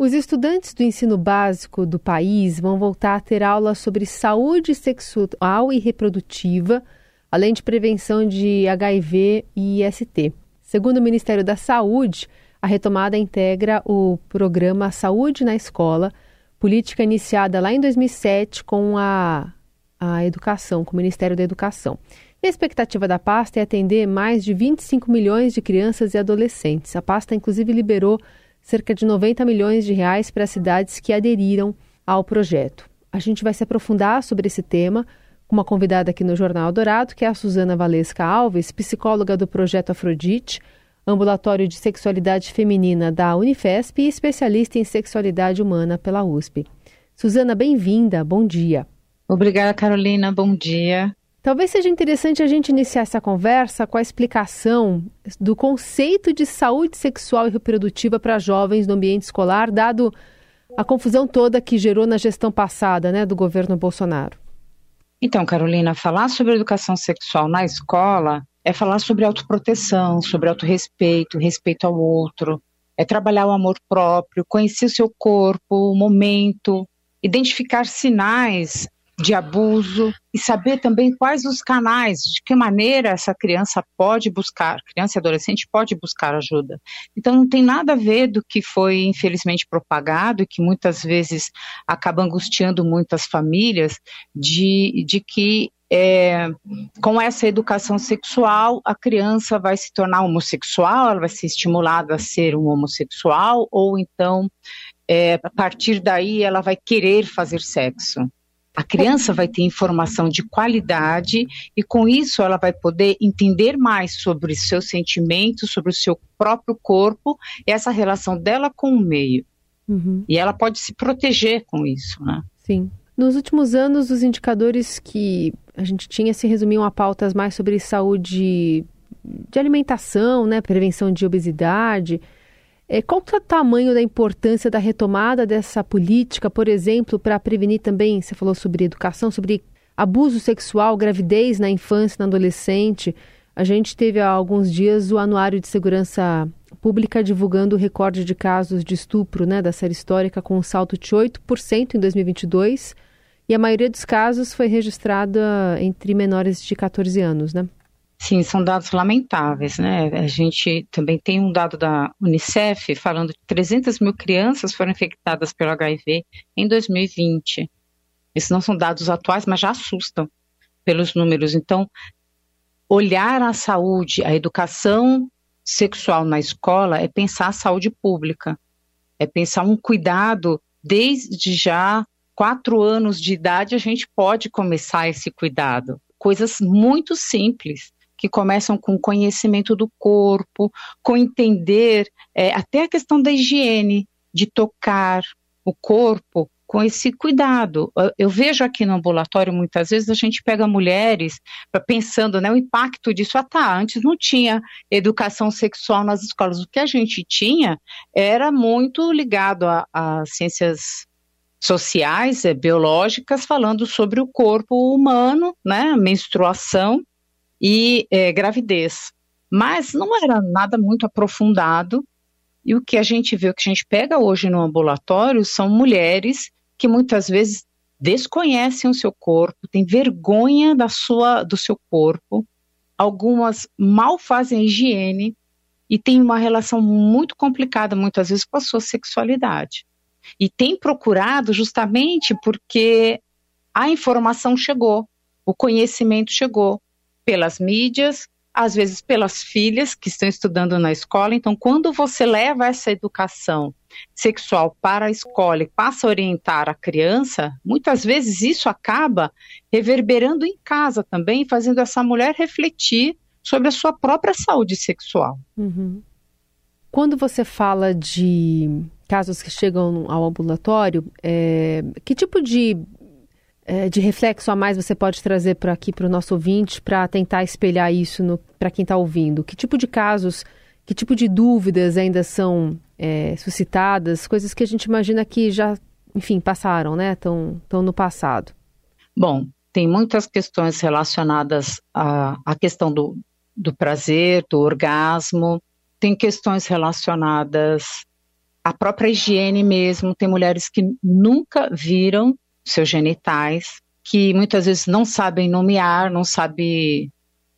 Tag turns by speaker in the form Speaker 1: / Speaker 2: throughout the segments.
Speaker 1: Os estudantes do ensino básico do país vão voltar a ter aulas sobre saúde sexual e reprodutiva, além de prevenção de HIV e IST. Segundo o Ministério da Saúde, a retomada integra o programa Saúde na Escola, política iniciada lá em 2007 com a, a educação, com o Ministério da Educação. E a expectativa da pasta é atender mais de 25 milhões de crianças e adolescentes. A pasta, inclusive, liberou cerca de 90 milhões de reais para as cidades que aderiram ao projeto. A gente vai se aprofundar sobre esse tema com uma convidada aqui no Jornal Dourado, que é a Suzana Valesca Alves, psicóloga do projeto Afrodite, ambulatório de sexualidade feminina da Unifesp e especialista em sexualidade humana pela USP. Suzana, bem-vinda, bom dia.
Speaker 2: Obrigada, Carolina, bom dia.
Speaker 1: Talvez seja interessante a gente iniciar essa conversa com a explicação do conceito de saúde sexual e reprodutiva para jovens no ambiente escolar, dado a confusão toda que gerou na gestão passada né, do governo Bolsonaro.
Speaker 2: Então, Carolina, falar sobre educação sexual na escola é falar sobre autoproteção, sobre autorrespeito, respeito ao outro, é trabalhar o amor próprio, conhecer o seu corpo, o momento, identificar sinais de abuso e saber também quais os canais, de que maneira essa criança pode buscar, criança e adolescente pode buscar ajuda. Então não tem nada a ver do que foi infelizmente propagado e que muitas vezes acaba angustiando muitas famílias de, de que é, com essa educação sexual, a criança vai se tornar homossexual, ela vai ser estimulada a ser um homossexual, ou então, é, a partir daí, ela vai querer fazer sexo. A criança vai ter informação de qualidade e com isso ela vai poder entender mais sobre seus sentimentos, sobre o seu próprio corpo e essa relação dela com o meio. Uhum. E ela pode se proteger com isso, né?
Speaker 1: Sim. Nos últimos anos, os indicadores que a gente tinha se resumiam a pautas mais sobre saúde de alimentação, né, prevenção de obesidade, é, qual é o tamanho da importância da retomada dessa política, por exemplo, para prevenir também, você falou sobre educação, sobre abuso sexual, gravidez na infância, na adolescente. A gente teve há alguns dias o Anuário de Segurança Pública divulgando o recorde de casos de estupro né, da série histórica, com um salto de 8% em 2022. E a maioria dos casos foi registrada entre menores de 14 anos, né?
Speaker 2: Sim, são dados lamentáveis, né? A gente também tem um dado da Unicef falando que 300 mil crianças foram infectadas pelo HIV em 2020. Esses não são dados atuais, mas já assustam pelos números. Então, olhar a saúde, a educação sexual na escola é pensar a saúde pública, é pensar um cuidado desde já quatro anos de idade a gente pode começar esse cuidado. Coisas muito simples que começam com conhecimento do corpo, com entender é, até a questão da higiene, de tocar o corpo com esse cuidado. Eu vejo aqui no ambulatório muitas vezes a gente pega mulheres pensando, né, o impacto disso. Ah, tá, antes não tinha educação sexual nas escolas. O que a gente tinha era muito ligado às ciências sociais, é, biológicas, falando sobre o corpo humano, né, menstruação e é, gravidez. Mas não era nada muito aprofundado. E o que a gente vê, o que a gente pega hoje no ambulatório são mulheres que muitas vezes desconhecem o seu corpo, têm vergonha da sua, do seu corpo, algumas mal fazem higiene e têm uma relação muito complicada, muitas vezes, com a sua sexualidade. E tem procurado justamente porque a informação chegou, o conhecimento chegou pelas mídias, às vezes pelas filhas que estão estudando na escola. Então, quando você leva essa educação sexual para a escola e passa a orientar a criança, muitas vezes isso acaba reverberando em casa também, fazendo essa mulher refletir sobre a sua própria saúde sexual.
Speaker 1: Uhum. Quando você fala de casos que chegam ao ambulatório, é, que tipo de de reflexo a mais você pode trazer para aqui para o nosso ouvinte para tentar espelhar isso para quem está ouvindo? Que tipo de casos, que tipo de dúvidas ainda são é, suscitadas? Coisas que a gente imagina que já, enfim, passaram, né? Estão no passado.
Speaker 2: Bom, tem muitas questões relacionadas à, à questão do, do prazer, do orgasmo, tem questões relacionadas a própria higiene mesmo. Tem mulheres que nunca viram seus genitais, que muitas vezes não sabem nomear, não sabe,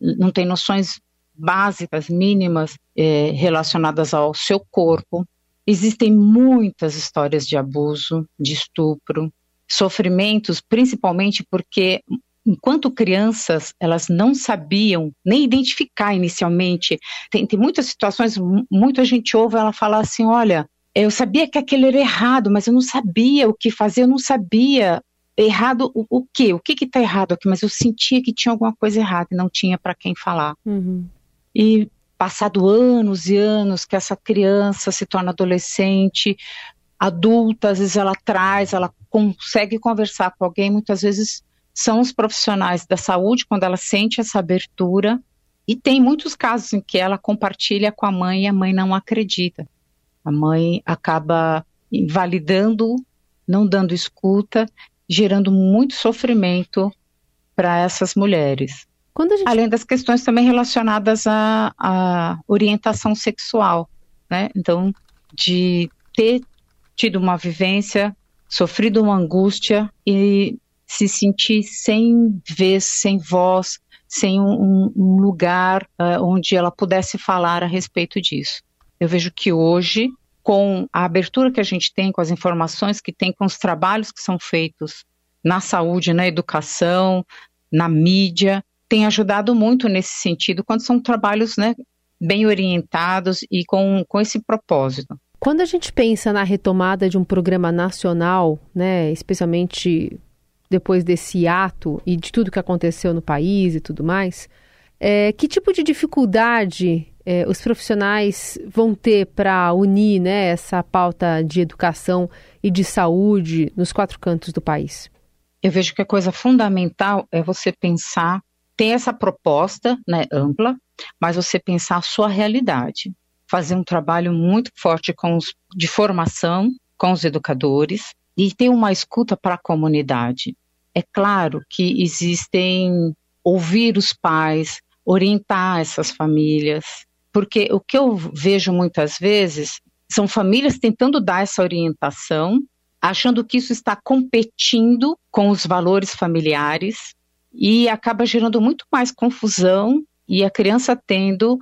Speaker 2: não tem noções básicas, mínimas é, relacionadas ao seu corpo. Existem muitas histórias de abuso, de estupro, sofrimentos, principalmente porque enquanto crianças, elas não sabiam nem identificar inicialmente. Tem, tem muitas situações, muita gente ouve ela falar assim: olha, eu sabia que aquele era errado, mas eu não sabia o que fazer, eu não sabia errado o, o quê? O que está errado aqui? Mas eu sentia que tinha alguma coisa errada e não tinha para quem falar. Uhum. E passado anos e anos que essa criança se torna adolescente, adulta, às vezes ela traz, ela consegue conversar com alguém, muitas vezes são os profissionais da saúde, quando ela sente essa abertura, e tem muitos casos em que ela compartilha com a mãe e a mãe não acredita. A mãe acaba invalidando, não dando escuta, gerando muito sofrimento para essas mulheres. Gente... Além das questões também relacionadas à, à orientação sexual, né? Então, de ter tido uma vivência, sofrido uma angústia e se sentir sem vez, sem voz, sem um, um lugar uh, onde ela pudesse falar a respeito disso. Eu vejo que hoje, com a abertura que a gente tem, com as informações que tem, com os trabalhos que são feitos na saúde, na educação, na mídia, tem ajudado muito nesse sentido, quando são trabalhos né, bem orientados e com, com esse propósito.
Speaker 1: Quando a gente pensa na retomada de um programa nacional, né, especialmente depois desse ato e de tudo que aconteceu no país e tudo mais, é, que tipo de dificuldade é, os profissionais vão ter para unir né, essa pauta de educação e de saúde nos quatro cantos do país?
Speaker 2: Eu vejo que a coisa fundamental é você pensar, ter essa proposta né, ampla, mas você pensar a sua realidade. Fazer um trabalho muito forte com os, de formação com os educadores e ter uma escuta para a comunidade. É claro que existem ouvir os pais, orientar essas famílias, porque o que eu vejo muitas vezes são famílias tentando dar essa orientação, achando que isso está competindo com os valores familiares e acaba gerando muito mais confusão e a criança tendo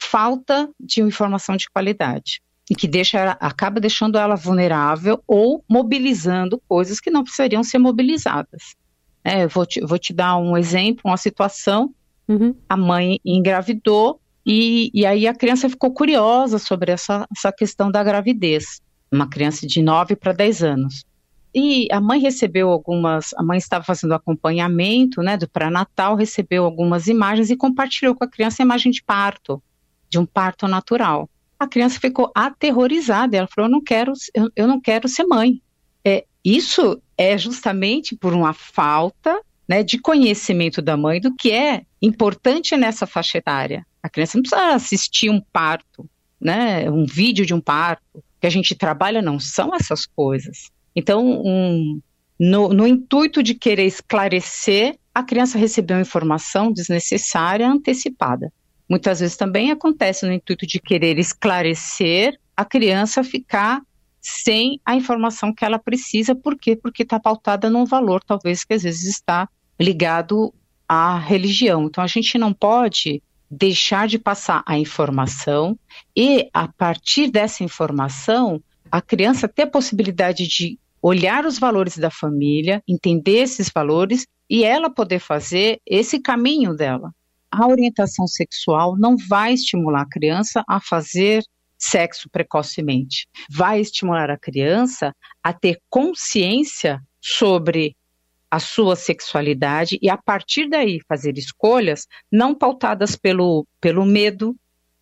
Speaker 2: falta de informação de qualidade e que deixa acaba deixando ela vulnerável ou mobilizando coisas que não precisariam ser mobilizadas. É, vou, te, vou te dar um exemplo, uma situação. Uhum. A mãe engravidou e, e aí a criança ficou curiosa sobre essa, essa questão da gravidez. Uma criança de 9 para 10 anos. E a mãe recebeu algumas, a mãe estava fazendo acompanhamento, né, do pré-natal, recebeu algumas imagens e compartilhou com a criança a imagem de parto, de um parto natural a criança ficou aterrorizada. Ela falou: "Eu não quero, eu, eu não quero ser mãe". É, isso é justamente por uma falta né, de conhecimento da mãe do que é importante nessa faixa etária. A criança não precisa assistir um parto, né, um vídeo de um parto. Que a gente trabalha não são essas coisas. Então, um, no, no intuito de querer esclarecer, a criança recebeu informação desnecessária antecipada. Muitas vezes também acontece no intuito de querer esclarecer a criança ficar sem a informação que ela precisa, por quê? Porque está pautada num valor, talvez, que às vezes está ligado à religião. Então, a gente não pode deixar de passar a informação e, a partir dessa informação, a criança ter a possibilidade de olhar os valores da família, entender esses valores e ela poder fazer esse caminho dela a orientação sexual não vai estimular a criança a fazer sexo precocemente. Vai estimular a criança a ter consciência sobre a sua sexualidade e a partir daí fazer escolhas não pautadas pelo, pelo medo,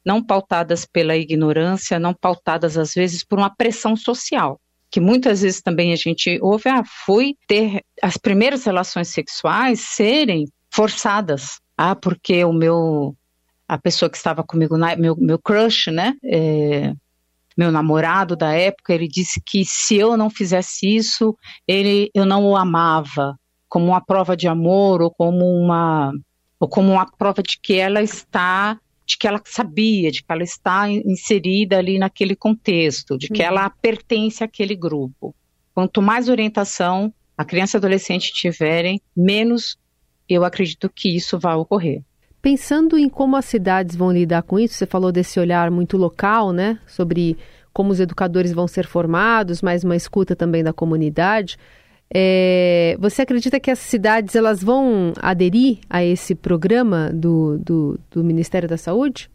Speaker 2: não pautadas pela ignorância, não pautadas às vezes por uma pressão social. Que muitas vezes também a gente ouve, ah, fui ter as primeiras relações sexuais serem forçadas, ah, porque o meu a pessoa que estava comigo, meu, meu crush, né? É, meu namorado da época, ele disse que se eu não fizesse isso, ele, eu não o amava, como uma prova de amor ou como uma, ou como uma prova de que ela está de que ela sabia, de que ela está inserida ali naquele contexto, de que uhum. ela pertence àquele grupo. Quanto mais orientação a criança e adolescente tiverem, menos eu acredito que isso vai ocorrer.
Speaker 1: Pensando em como as cidades vão lidar com isso, você falou desse olhar muito local, né, sobre como os educadores vão ser formados, mais uma escuta também da comunidade. É, você acredita que as cidades elas vão aderir a esse programa do, do, do Ministério da Saúde?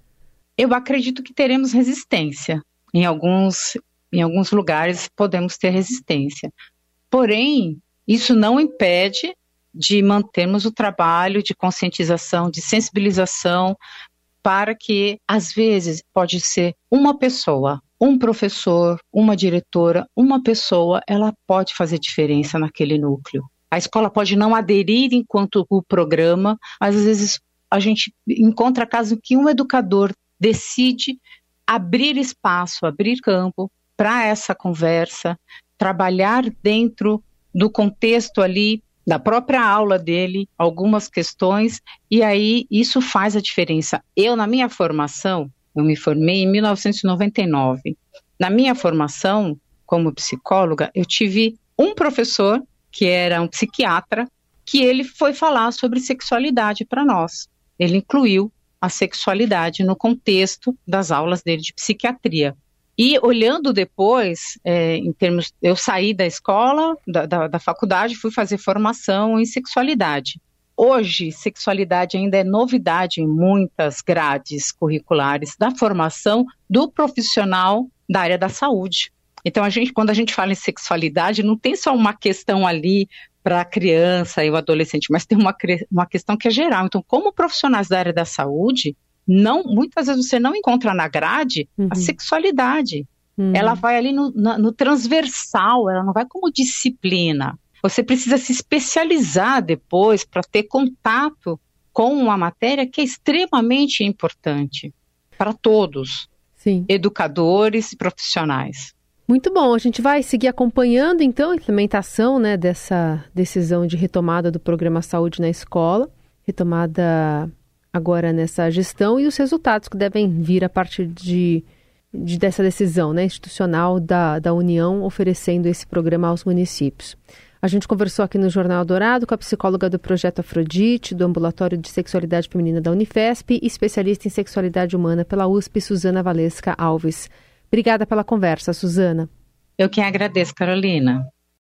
Speaker 2: Eu acredito que teremos resistência. Em alguns, em alguns lugares podemos ter resistência. Porém, isso não impede de mantermos o trabalho de conscientização, de sensibilização, para que, às vezes, pode ser uma pessoa, um professor, uma diretora, uma pessoa, ela pode fazer diferença naquele núcleo. A escola pode não aderir enquanto o programa, mas às vezes a gente encontra casos que um educador decide abrir espaço, abrir campo para essa conversa, trabalhar dentro do contexto ali da própria aula dele, algumas questões, e aí isso faz a diferença. Eu, na minha formação, eu me formei em 1999. Na minha formação como psicóloga, eu tive um professor que era um psiquiatra, que ele foi falar sobre sexualidade para nós. Ele incluiu a sexualidade no contexto das aulas dele de psiquiatria. E olhando depois, é, em termos, eu saí da escola, da, da, da faculdade, fui fazer formação em sexualidade. Hoje, sexualidade ainda é novidade em muitas grades curriculares da formação do profissional da área da saúde. Então, a gente, quando a gente fala em sexualidade, não tem só uma questão ali para a criança e o adolescente, mas tem uma, uma questão que é geral. Então, como profissionais da área da saúde, não, muitas vezes você não encontra na grade uhum. a sexualidade. Uhum. Ela vai ali no, no transversal, ela não vai como disciplina. Você precisa se especializar depois para ter contato com uma matéria que é extremamente importante para todos, Sim. educadores e profissionais.
Speaker 1: Muito bom, a gente vai seguir acompanhando então a implementação né, dessa decisão de retomada do programa Saúde na Escola, retomada agora nessa gestão e os resultados que devem vir a partir de, de dessa decisão né, institucional da, da União oferecendo esse programa aos municípios. A gente conversou aqui no Jornal Dourado com a psicóloga do Projeto Afrodite, do Ambulatório de Sexualidade Feminina da Unifesp e especialista em sexualidade humana pela USP, Suzana Valesca Alves. Obrigada pela conversa, Suzana.
Speaker 2: Eu quem agradeço, Carolina.